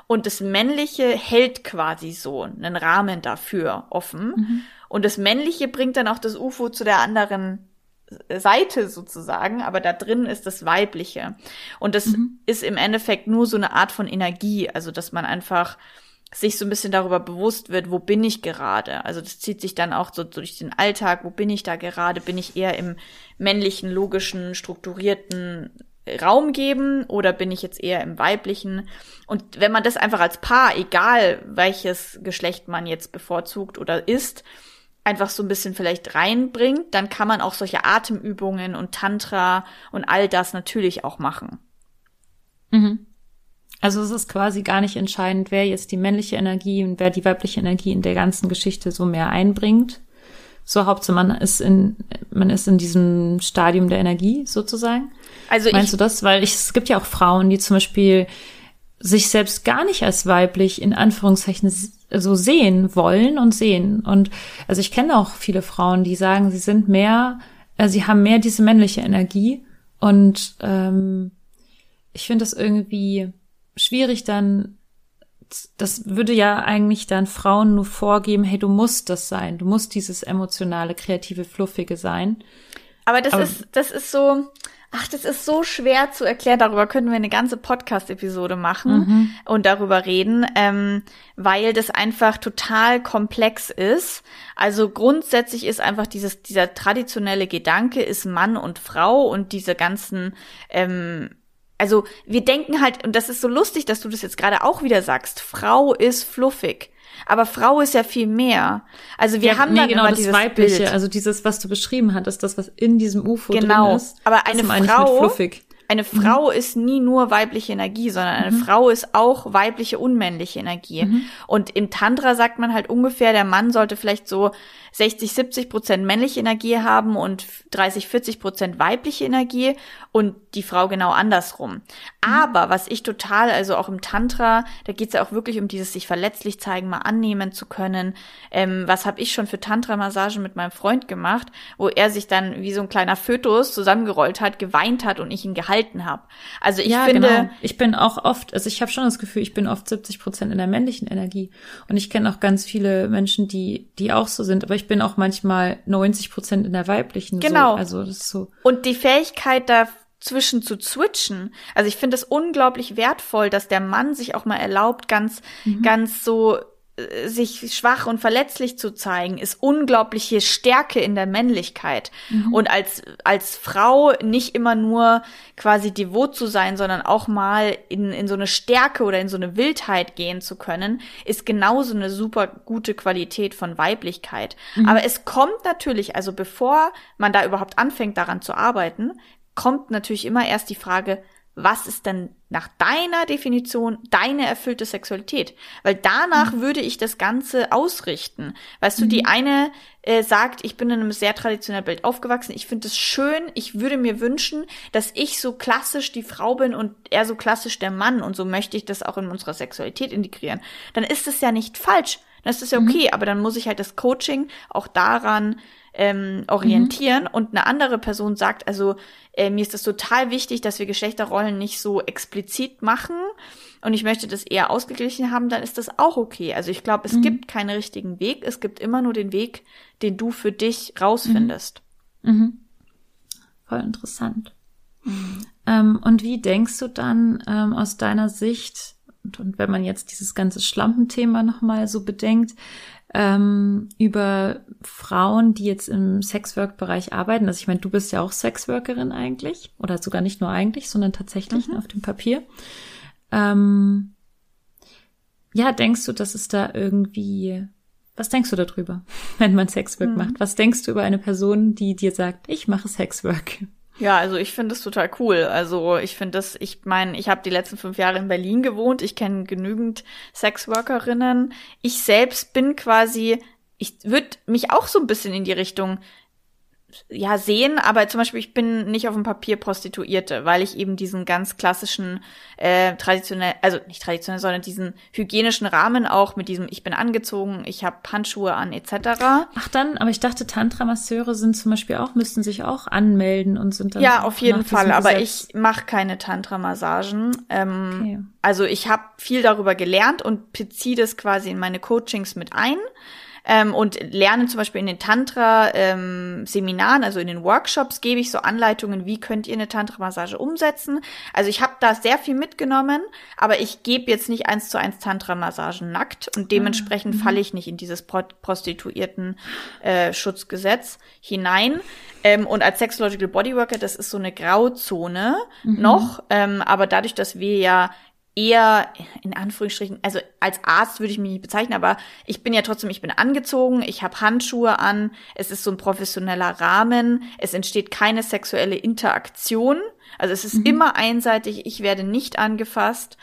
Und das Männliche hält quasi so einen Rahmen dafür offen. Mhm. Und das Männliche bringt dann auch das UFO zu der anderen Seite sozusagen, aber da drin ist das Weibliche. Und das mhm. ist im Endeffekt nur so eine Art von Energie, also dass man einfach sich so ein bisschen darüber bewusst wird, wo bin ich gerade? Also das zieht sich dann auch so durch den Alltag, wo bin ich da gerade? Bin ich eher im männlichen, logischen, strukturierten Raum geben oder bin ich jetzt eher im weiblichen? Und wenn man das einfach als Paar, egal welches Geschlecht man jetzt bevorzugt oder ist, einfach so ein bisschen vielleicht reinbringt, dann kann man auch solche Atemübungen und Tantra und all das natürlich auch machen. Mhm. Also es ist quasi gar nicht entscheidend, wer jetzt die männliche Energie und wer die weibliche Energie in der ganzen Geschichte so mehr einbringt. So Hauptsache man ist in man ist in diesem Stadium der Energie sozusagen. Also meinst du das? Weil ich, es gibt ja auch Frauen, die zum Beispiel sich selbst gar nicht als weiblich in Anführungszeichen so sehen wollen und sehen. Und also ich kenne auch viele Frauen, die sagen, sie sind mehr, äh, sie haben mehr diese männliche Energie. Und ähm, ich finde das irgendwie schwierig dann. Das würde ja eigentlich dann Frauen nur vorgeben, hey, du musst das sein, du musst dieses emotionale, kreative, fluffige sein. Aber das Aber, ist, das ist so, Ach, das ist so schwer zu erklären. Darüber können wir eine ganze Podcast-Episode machen mhm. und darüber reden, ähm, weil das einfach total komplex ist. Also grundsätzlich ist einfach dieses, dieser traditionelle Gedanke ist Mann und Frau und diese ganzen, ähm, also wir denken halt, und das ist so lustig, dass du das jetzt gerade auch wieder sagst, Frau ist fluffig. Aber Frau ist ja viel mehr. Also wir ja, haben nee, dann genau, immer das dieses Weibliche, Bild. also dieses, was du beschrieben hattest, das, was in diesem UFO genau. drin ist. Aber eine Frau, eine mhm. Frau mhm. ist nie nur weibliche Energie, sondern eine mhm. Frau ist auch weibliche unmännliche Energie. Mhm. Und im Tantra sagt man halt ungefähr, der Mann sollte vielleicht so 60, 70 Prozent männliche Energie haben und 30, 40 Prozent weibliche Energie und die Frau genau andersrum. Mhm. Aber was ich total, also auch im Tantra, da geht's ja auch wirklich um dieses sich verletzlich zeigen, mal annehmen zu können. Ähm, was habe ich schon für Tantra-Massagen mit meinem Freund gemacht, wo er sich dann wie so ein kleiner Fötus zusammengerollt hat, geweint hat und ich ihn gehalten habe. Also ich ja, finde, genau. ich bin auch oft, also ich habe schon das Gefühl, ich bin oft 70 Prozent in der männlichen Energie und ich kenne auch ganz viele Menschen, die die auch so sind. Aber ich bin auch manchmal 90 Prozent in der weiblichen. Genau. So. Also das ist so. Und die Fähigkeit da zwischen zu switchen. Also ich finde es unglaublich wertvoll, dass der Mann sich auch mal erlaubt, ganz, mhm. ganz so sich schwach und verletzlich zu zeigen, ist unglaubliche Stärke in der Männlichkeit. Mhm. Und als, als Frau nicht immer nur quasi devot zu sein, sondern auch mal in, in so eine Stärke oder in so eine Wildheit gehen zu können, ist genauso eine super gute Qualität von Weiblichkeit. Mhm. Aber es kommt natürlich, also bevor man da überhaupt anfängt, daran zu arbeiten, kommt natürlich immer erst die Frage, was ist denn nach deiner Definition deine erfüllte Sexualität? Weil danach mhm. würde ich das Ganze ausrichten. Weißt mhm. du, die mhm. eine äh, sagt, ich bin in einem sehr traditionellen Bild aufgewachsen, ich finde es schön, ich würde mir wünschen, dass ich so klassisch die Frau bin und er so klassisch der Mann und so möchte ich das auch in unserer Sexualität integrieren. Dann ist es ja nicht falsch, dann ist es ja mhm. okay, mhm. aber dann muss ich halt das Coaching auch daran ähm, orientieren mhm. und eine andere Person sagt, also äh, mir ist das total wichtig, dass wir Geschlechterrollen nicht so explizit machen und ich möchte das eher ausgeglichen haben, dann ist das auch okay. Also ich glaube, es mhm. gibt keinen richtigen Weg, es gibt immer nur den Weg, den du für dich rausfindest. Mhm. mhm. Voll interessant. Ähm, und wie denkst du dann ähm, aus deiner Sicht, und, und wenn man jetzt dieses ganze Schlampenthema nochmal so bedenkt, ähm, über Frauen, die jetzt im Sexwork-Bereich arbeiten. Also ich meine, du bist ja auch Sexworkerin eigentlich, oder sogar nicht nur eigentlich, sondern tatsächlich mhm. auf dem Papier. Ähm, ja, denkst du, dass es da irgendwie, was denkst du darüber, (laughs) wenn man Sexwork mhm. macht? Was denkst du über eine Person, die dir sagt, ich mache Sexwork? Ja, also ich finde es total cool. Also ich finde das, ich meine, ich habe die letzten fünf Jahre in Berlin gewohnt. Ich kenne genügend Sexworkerinnen. Ich selbst bin quasi, ich würde mich auch so ein bisschen in die Richtung ja sehen, aber zum Beispiel ich bin nicht auf dem Papier Prostituierte, weil ich eben diesen ganz klassischen äh, traditionell, also nicht traditionell, sondern diesen hygienischen Rahmen auch mit diesem ich bin angezogen, ich habe Handschuhe an etc. Ach dann, aber ich dachte Tantra-Masseure sind zum Beispiel auch müssten sich auch anmelden und sind dann ja auf jeden Fall, aber ich mache keine Tantra-Massagen. Ähm, okay. Also ich habe viel darüber gelernt und beziehe das quasi in meine Coachings mit ein ähm, und lerne zum Beispiel in den Tantra-Seminaren, ähm, also in den Workshops, gebe ich so Anleitungen, wie könnt ihr eine Tantra-Massage umsetzen. Also ich habe da sehr viel mitgenommen, aber ich gebe jetzt nicht eins zu eins Tantra-Massagen nackt und dementsprechend mhm. falle ich nicht in dieses Pro Prostituierten-Schutzgesetz äh, hinein. Ähm, und als Sexological Bodyworker, das ist so eine Grauzone mhm. noch, ähm, aber dadurch, dass wir ja eher in Anführungsstrichen, also als Arzt würde ich mich nicht bezeichnen, aber ich bin ja trotzdem, ich bin angezogen, ich habe Handschuhe an, es ist so ein professioneller Rahmen, es entsteht keine sexuelle Interaktion, also es ist mhm. immer einseitig, ich werde nicht angefasst.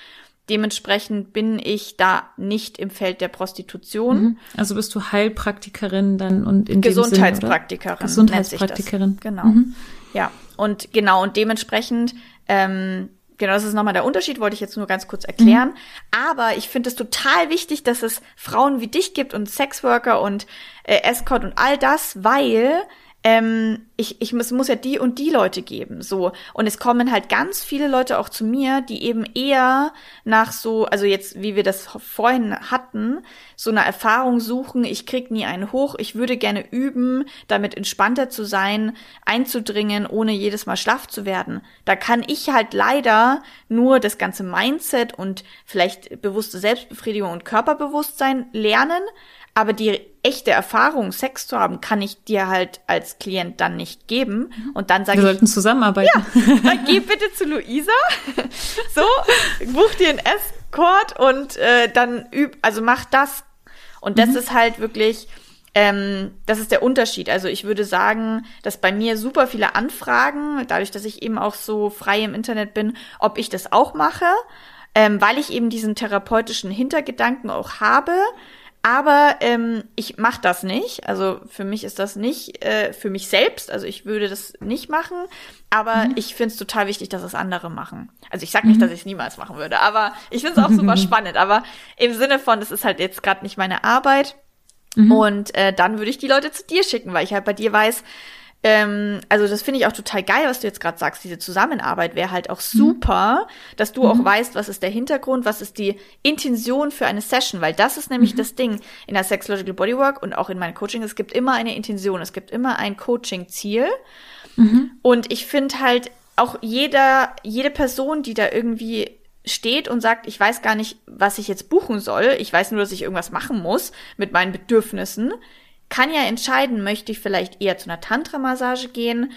Dementsprechend bin ich da nicht im Feld der Prostitution. Mhm. Also bist du Heilpraktikerin dann und in Gesundheitspraktikerin. Sinn, Gesundheitspraktikerin. Genau. Mhm. Ja, und genau, und dementsprechend ähm, Genau, das ist nochmal der Unterschied, wollte ich jetzt nur ganz kurz erklären. Mhm. Aber ich finde es total wichtig, dass es Frauen wie dich gibt und Sexworker und äh, Escort und all das, weil ähm, ich, ich es muss ja die und die Leute geben, so. Und es kommen halt ganz viele Leute auch zu mir, die eben eher nach so, also jetzt, wie wir das vorhin hatten, so einer Erfahrung suchen, ich krieg nie einen hoch, ich würde gerne üben, damit entspannter zu sein, einzudringen, ohne jedes Mal schlaff zu werden. Da kann ich halt leider nur das ganze Mindset und vielleicht bewusste Selbstbefriedigung und Körperbewusstsein lernen, aber die echte Erfahrung, Sex zu haben, kann ich dir halt als Klient dann nicht geben. Und dann sage ich. Wir sollten zusammenarbeiten. Ja, dann geh bitte zu Luisa. (laughs) So, buch dir einen Escort und äh, dann üb, also mach das. Und das mhm. ist halt wirklich, ähm, das ist der Unterschied. Also ich würde sagen, dass bei mir super viele Anfragen, dadurch, dass ich eben auch so frei im Internet bin, ob ich das auch mache, ähm, weil ich eben diesen therapeutischen Hintergedanken auch habe aber ähm, ich mache das nicht. Also für mich ist das nicht äh, für mich selbst. Also ich würde das nicht machen. Aber mhm. ich finde es total wichtig, dass es andere machen. Also ich sage nicht, mhm. dass ich es niemals machen würde, aber ich finde es auch super (laughs) spannend. Aber im Sinne von, es ist halt jetzt gerade nicht meine Arbeit. Mhm. Und äh, dann würde ich die Leute zu dir schicken, weil ich halt bei dir weiß, ähm, also das finde ich auch total geil, was du jetzt gerade sagst. Diese Zusammenarbeit wäre halt auch mhm. super, mhm. dass du mhm. auch weißt, was ist der Hintergrund, was ist die Intention für eine Session, weil das ist nämlich mhm. das Ding in der Sexological Bodywork und auch in meinem Coaching. Es gibt immer eine Intention, es gibt immer ein Coaching-Ziel. Mhm. Und ich finde halt auch jeder, jede Person, die da irgendwie steht und sagt, ich weiß gar nicht, was ich jetzt buchen soll, ich weiß nur, dass ich irgendwas machen muss mit meinen Bedürfnissen, kann ja entscheiden, möchte ich vielleicht eher zu einer Tantra-Massage gehen,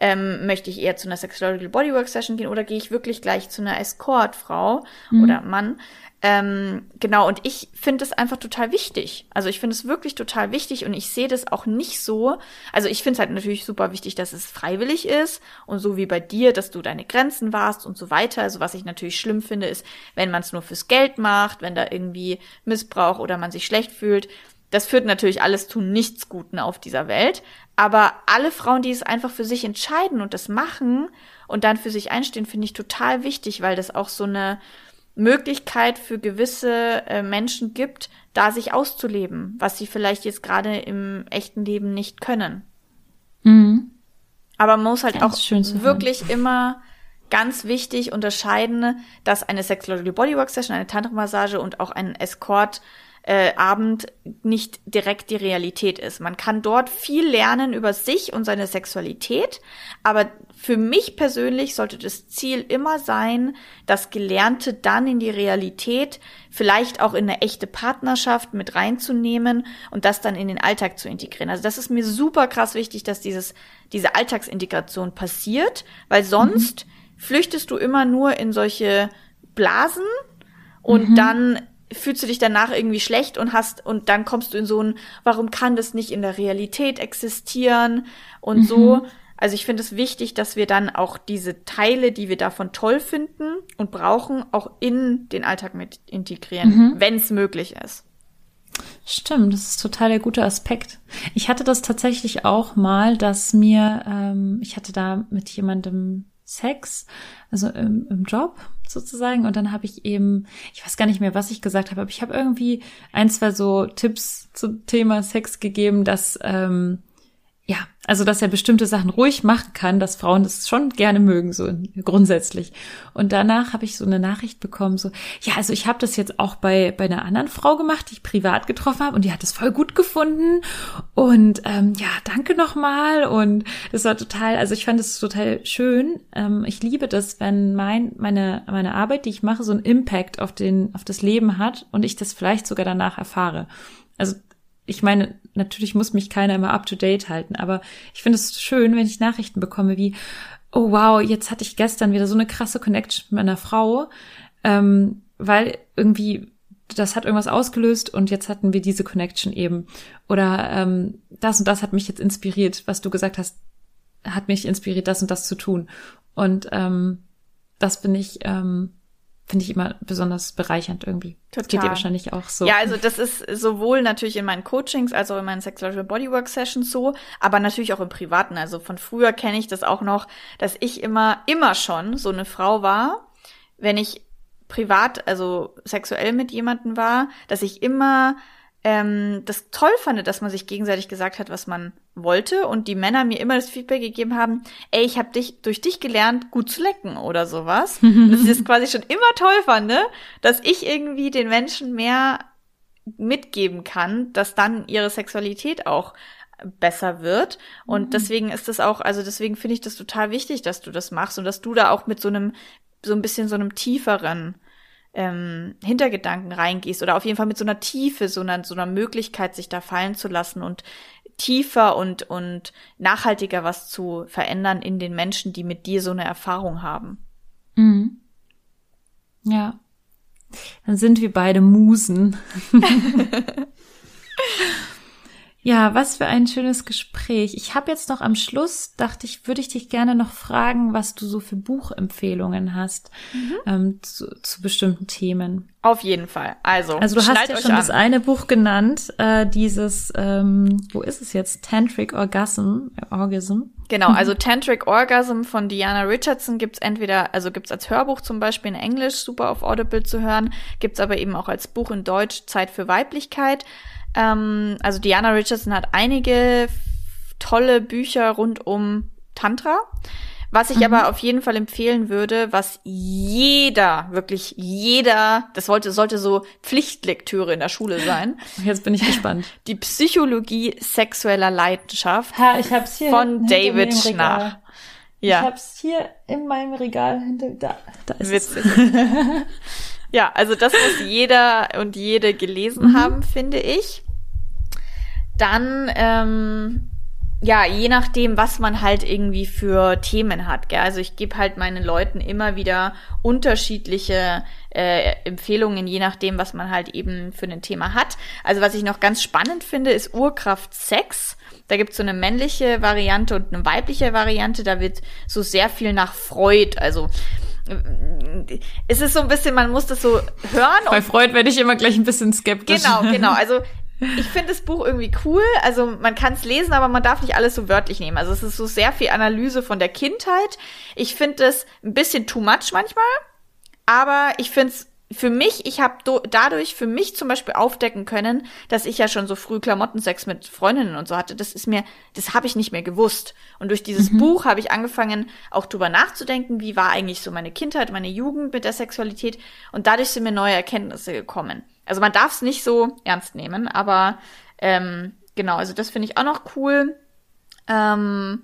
ähm, möchte ich eher zu einer Sexual Bodywork Session gehen oder gehe ich wirklich gleich zu einer Escort-Frau mhm. oder Mann? Ähm, genau, und ich finde es einfach total wichtig. Also ich finde es wirklich total wichtig und ich sehe das auch nicht so. Also ich finde es halt natürlich super wichtig, dass es freiwillig ist und so wie bei dir, dass du deine Grenzen warst und so weiter. Also was ich natürlich schlimm finde, ist, wenn man es nur fürs Geld macht, wenn da irgendwie Missbrauch oder man sich schlecht fühlt das führt natürlich alles zu nichts Guten auf dieser Welt. Aber alle Frauen, die es einfach für sich entscheiden und das machen und dann für sich einstehen, finde ich total wichtig, weil das auch so eine Möglichkeit für gewisse äh, Menschen gibt, da sich auszuleben, was sie vielleicht jetzt gerade im echten Leben nicht können. Mhm. Aber man muss halt ganz auch wirklich immer ganz wichtig unterscheiden, dass eine Sexological Bodywork Session, eine Tantra-Massage und auch ein Escort äh, Abend nicht direkt die Realität ist. Man kann dort viel lernen über sich und seine Sexualität, aber für mich persönlich sollte das Ziel immer sein, das Gelernte dann in die Realität, vielleicht auch in eine echte Partnerschaft mit reinzunehmen und das dann in den Alltag zu integrieren. Also das ist mir super krass wichtig, dass dieses, diese Alltagsintegration passiert, weil sonst mhm. flüchtest du immer nur in solche Blasen und mhm. dann fühlst du dich danach irgendwie schlecht und hast und dann kommst du in so ein warum kann das nicht in der Realität existieren und mhm. so also ich finde es wichtig, dass wir dann auch diese Teile, die wir davon toll finden und brauchen, auch in den Alltag mit integrieren, mhm. wenn es möglich ist. Stimmt, das ist total der gute Aspekt. Ich hatte das tatsächlich auch mal, dass mir, ähm, ich hatte da mit jemandem Sex, also im, im Job sozusagen. Und dann habe ich eben, ich weiß gar nicht mehr, was ich gesagt habe, aber ich habe irgendwie ein, zwei so Tipps zum Thema Sex gegeben, dass ähm, ja, also dass er bestimmte Sachen ruhig machen kann, dass Frauen das schon gerne mögen, so grundsätzlich. Und danach habe ich so eine Nachricht bekommen, so, ja, also ich habe das jetzt auch bei, bei einer anderen Frau gemacht, die ich privat getroffen habe und die hat es voll gut gefunden. Und ähm, ja, danke nochmal. Und das war total, also ich fand es total schön. Ähm, ich liebe das, wenn mein, meine, meine Arbeit, die ich mache, so einen Impact auf, den, auf das Leben hat und ich das vielleicht sogar danach erfahre. Also ich meine, natürlich muss mich keiner immer up to date halten, aber ich finde es schön, wenn ich Nachrichten bekomme wie, oh wow, jetzt hatte ich gestern wieder so eine krasse Connection mit meiner Frau, ähm, weil irgendwie das hat irgendwas ausgelöst und jetzt hatten wir diese Connection eben. Oder ähm, das und das hat mich jetzt inspiriert, was du gesagt hast, hat mich inspiriert, das und das zu tun. Und ähm, das bin ich ähm, finde ich immer besonders bereichernd irgendwie. Total. Das geht dir wahrscheinlich auch so. Ja, also das ist sowohl natürlich in meinen Coachings, als auch in meinen Sexual Bodywork Sessions so, aber natürlich auch im Privaten. Also von früher kenne ich das auch noch, dass ich immer, immer schon so eine Frau war, wenn ich privat, also sexuell mit jemanden war, dass ich immer ähm, das toll fand, dass man sich gegenseitig gesagt hat, was man wollte und die Männer mir immer das Feedback gegeben haben, ey, ich habe dich durch dich gelernt, gut zu lecken oder sowas. (laughs) dass ich das quasi schon immer toll fand, ne? dass ich irgendwie den Menschen mehr mitgeben kann, dass dann ihre Sexualität auch besser wird. Und mhm. deswegen ist das auch, also deswegen finde ich das total wichtig, dass du das machst und dass du da auch mit so einem, so ein bisschen so einem tieferen ähm, Hintergedanken reingehst oder auf jeden Fall mit so einer Tiefe, so einer, so einer Möglichkeit, sich da fallen zu lassen und tiefer und, und nachhaltiger was zu verändern in den Menschen, die mit dir so eine Erfahrung haben. Mhm. Ja. Dann sind wir beide Musen. (laughs) (laughs) Ja, was für ein schönes Gespräch. Ich habe jetzt noch am Schluss, dachte ich, würde ich dich gerne noch fragen, was du so für Buchempfehlungen hast mhm. ähm, zu, zu, bestimmten Themen. Auf jeden Fall. Also, also du hast ja schon an. das eine Buch genannt, äh, dieses, ähm, wo ist es jetzt? Tantric Orgasm. Orgasm. Genau, also Tantric Orgasm von Diana Richardson gibt's entweder, also gibt's als Hörbuch zum Beispiel in Englisch, super auf Audible zu hören, gibt's aber eben auch als Buch in Deutsch Zeit für Weiblichkeit. Ähm, also Diana Richardson hat einige tolle Bücher rund um Tantra. Was ich mhm. aber auf jeden Fall empfehlen würde, was jeder, wirklich jeder, das sollte, sollte so Pflichtlektüre in der Schule sein. (laughs) Jetzt bin ich gespannt. Die Psychologie sexueller Leidenschaft ha, ich hab's hier von David Schnarr. Ja. Ich hab's hier in meinem Regal hinter, da, da ist Witzig. es. (laughs) Ja, also das muss (laughs) jeder und jede gelesen mhm. haben, finde ich. Dann, ähm, ja, je nachdem, was man halt irgendwie für Themen hat. Gell? Also ich gebe halt meinen Leuten immer wieder unterschiedliche äh, Empfehlungen, je nachdem, was man halt eben für ein Thema hat. Also was ich noch ganz spannend finde, ist Urkraft Sex. Da gibt's so eine männliche Variante und eine weibliche Variante. Da wird so sehr viel nach Freud, also es ist so ein bisschen, man muss das so hören. Bei Freud werde ich immer gleich ein bisschen skeptisch. Genau, genau. Also (laughs) ich finde das Buch irgendwie cool. Also man kann es lesen, aber man darf nicht alles so wörtlich nehmen. Also es ist so sehr viel Analyse von der Kindheit. Ich finde das ein bisschen too much manchmal, aber ich finde es für mich, ich habe dadurch für mich zum Beispiel aufdecken können, dass ich ja schon so früh Klamottensex mit Freundinnen und so hatte. Das ist mir, das habe ich nicht mehr gewusst. Und durch dieses mhm. Buch habe ich angefangen, auch drüber nachzudenken, wie war eigentlich so meine Kindheit, meine Jugend mit der Sexualität. Und dadurch sind mir neue Erkenntnisse gekommen. Also man darf es nicht so ernst nehmen, aber ähm, genau, also das finde ich auch noch cool. Ähm,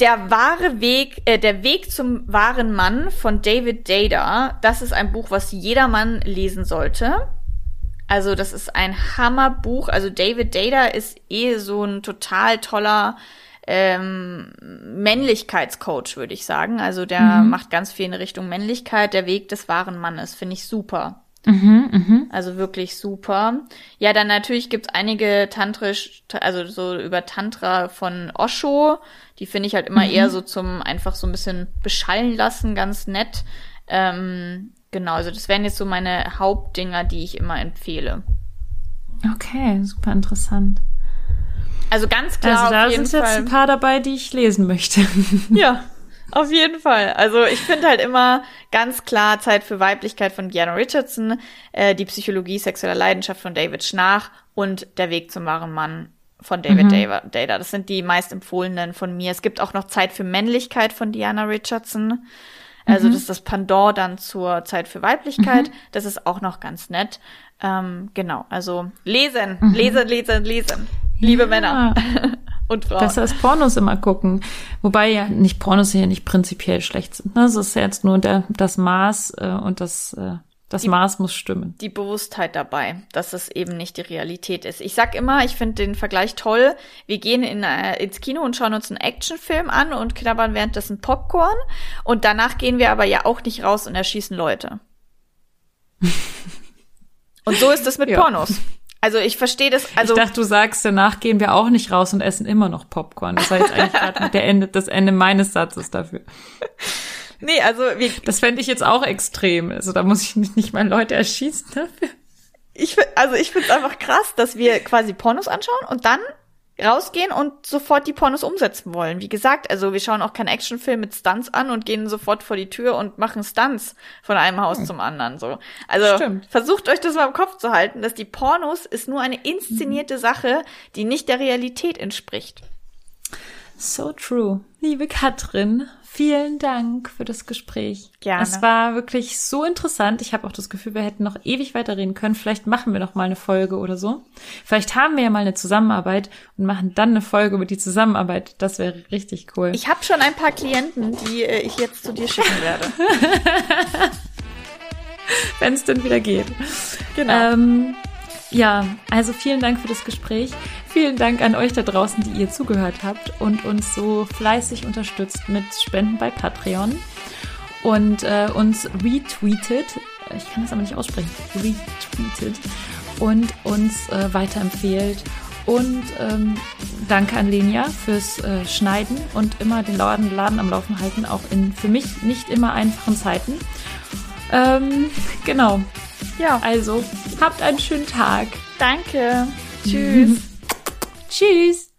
der wahre Weg, äh, der Weg zum wahren Mann von David Dada, das ist ein Buch, was jeder Mann lesen sollte. Also das ist ein Hammerbuch. Also David Dada ist eh so ein total toller ähm, Männlichkeitscoach, würde ich sagen. Also der mhm. macht ganz viel in Richtung Männlichkeit. Der Weg des wahren Mannes finde ich super. Mhm, mh. Also wirklich super. Ja, dann natürlich gibt's einige tantrisch, also so über Tantra von Osho. Die finde ich halt immer mhm. eher so zum einfach so ein bisschen beschallen lassen, ganz nett. Ähm, genau, also das wären jetzt so meine Hauptdinger, die ich immer empfehle. Okay, super interessant. Also ganz klar. Also da sind jetzt ein paar dabei, die ich lesen möchte. Ja, (laughs) Auf jeden Fall. Also ich finde halt immer ganz klar Zeit für Weiblichkeit von Gianna Richardson, äh, die Psychologie sexueller Leidenschaft von David Schnach und Der Weg zum wahren Mann von David mhm. Data. Das sind die meist empfohlenen von mir. Es gibt auch noch Zeit für Männlichkeit von Diana Richardson. Also mhm. das ist das Pendant dann zur Zeit für Weiblichkeit. Mhm. Das ist auch noch ganz nett. Ähm, genau, also lesen, mhm. lesen, lesen, lesen. Liebe ja. Männer. (laughs) und Frauen. Besser als Pornos immer gucken. Wobei ja nicht Pornos ja nicht prinzipiell schlecht sind. Ne? Das ist ja jetzt nur der, das Maß äh, und das, äh, das die, Maß muss stimmen. Die Bewusstheit dabei, dass es eben nicht die Realität ist. Ich sag immer, ich finde den Vergleich toll. Wir gehen in, äh, ins Kino und schauen uns einen Actionfilm an und knabbern währenddessen Popcorn. Und danach gehen wir aber ja auch nicht raus und erschießen Leute. (laughs) und so ist es mit ja. Pornos. Also ich verstehe das. Also ich dachte, du sagst, danach gehen wir auch nicht raus und essen immer noch Popcorn. Das war jetzt eigentlich gerade der Ende, das Ende meines Satzes dafür. Nee, also wir, das fände ich jetzt auch extrem. Also da muss ich nicht, nicht mal Leute erschießen dafür. Ich, also ich finde es einfach krass, dass wir quasi Pornos anschauen und dann rausgehen und sofort die Pornos umsetzen wollen. Wie gesagt, also wir schauen auch keinen Actionfilm mit Stunts an und gehen sofort vor die Tür und machen Stunts von einem Haus zum anderen. So, also Stimmt. versucht euch das mal im Kopf zu halten, dass die Pornos ist nur eine inszenierte Sache, die nicht der Realität entspricht. So true. Liebe Katrin, vielen Dank für das Gespräch. Gerne. Es war wirklich so interessant. Ich habe auch das Gefühl, wir hätten noch ewig weiterreden können. Vielleicht machen wir noch mal eine Folge oder so. Vielleicht haben wir ja mal eine Zusammenarbeit und machen dann eine Folge über die Zusammenarbeit. Das wäre richtig cool. Ich habe schon ein paar Klienten, die äh, ich jetzt zu dir schicken werde. (laughs) Wenn es denn wieder geht. Genau. Ähm, ja, also vielen Dank für das Gespräch. Vielen Dank an euch da draußen, die ihr zugehört habt und uns so fleißig unterstützt mit Spenden bei Patreon und äh, uns retweetet. Ich kann das aber nicht aussprechen. Retweetet und uns äh, weiterempfehlt. Und ähm, danke an Lenia fürs äh, Schneiden und immer den Laden, Laden am Laufen halten, auch in für mich nicht immer einfachen Zeiten. Ähm, genau. Ja. Also, habt einen schönen Tag. Danke. (laughs) Tschüss. Tschüss.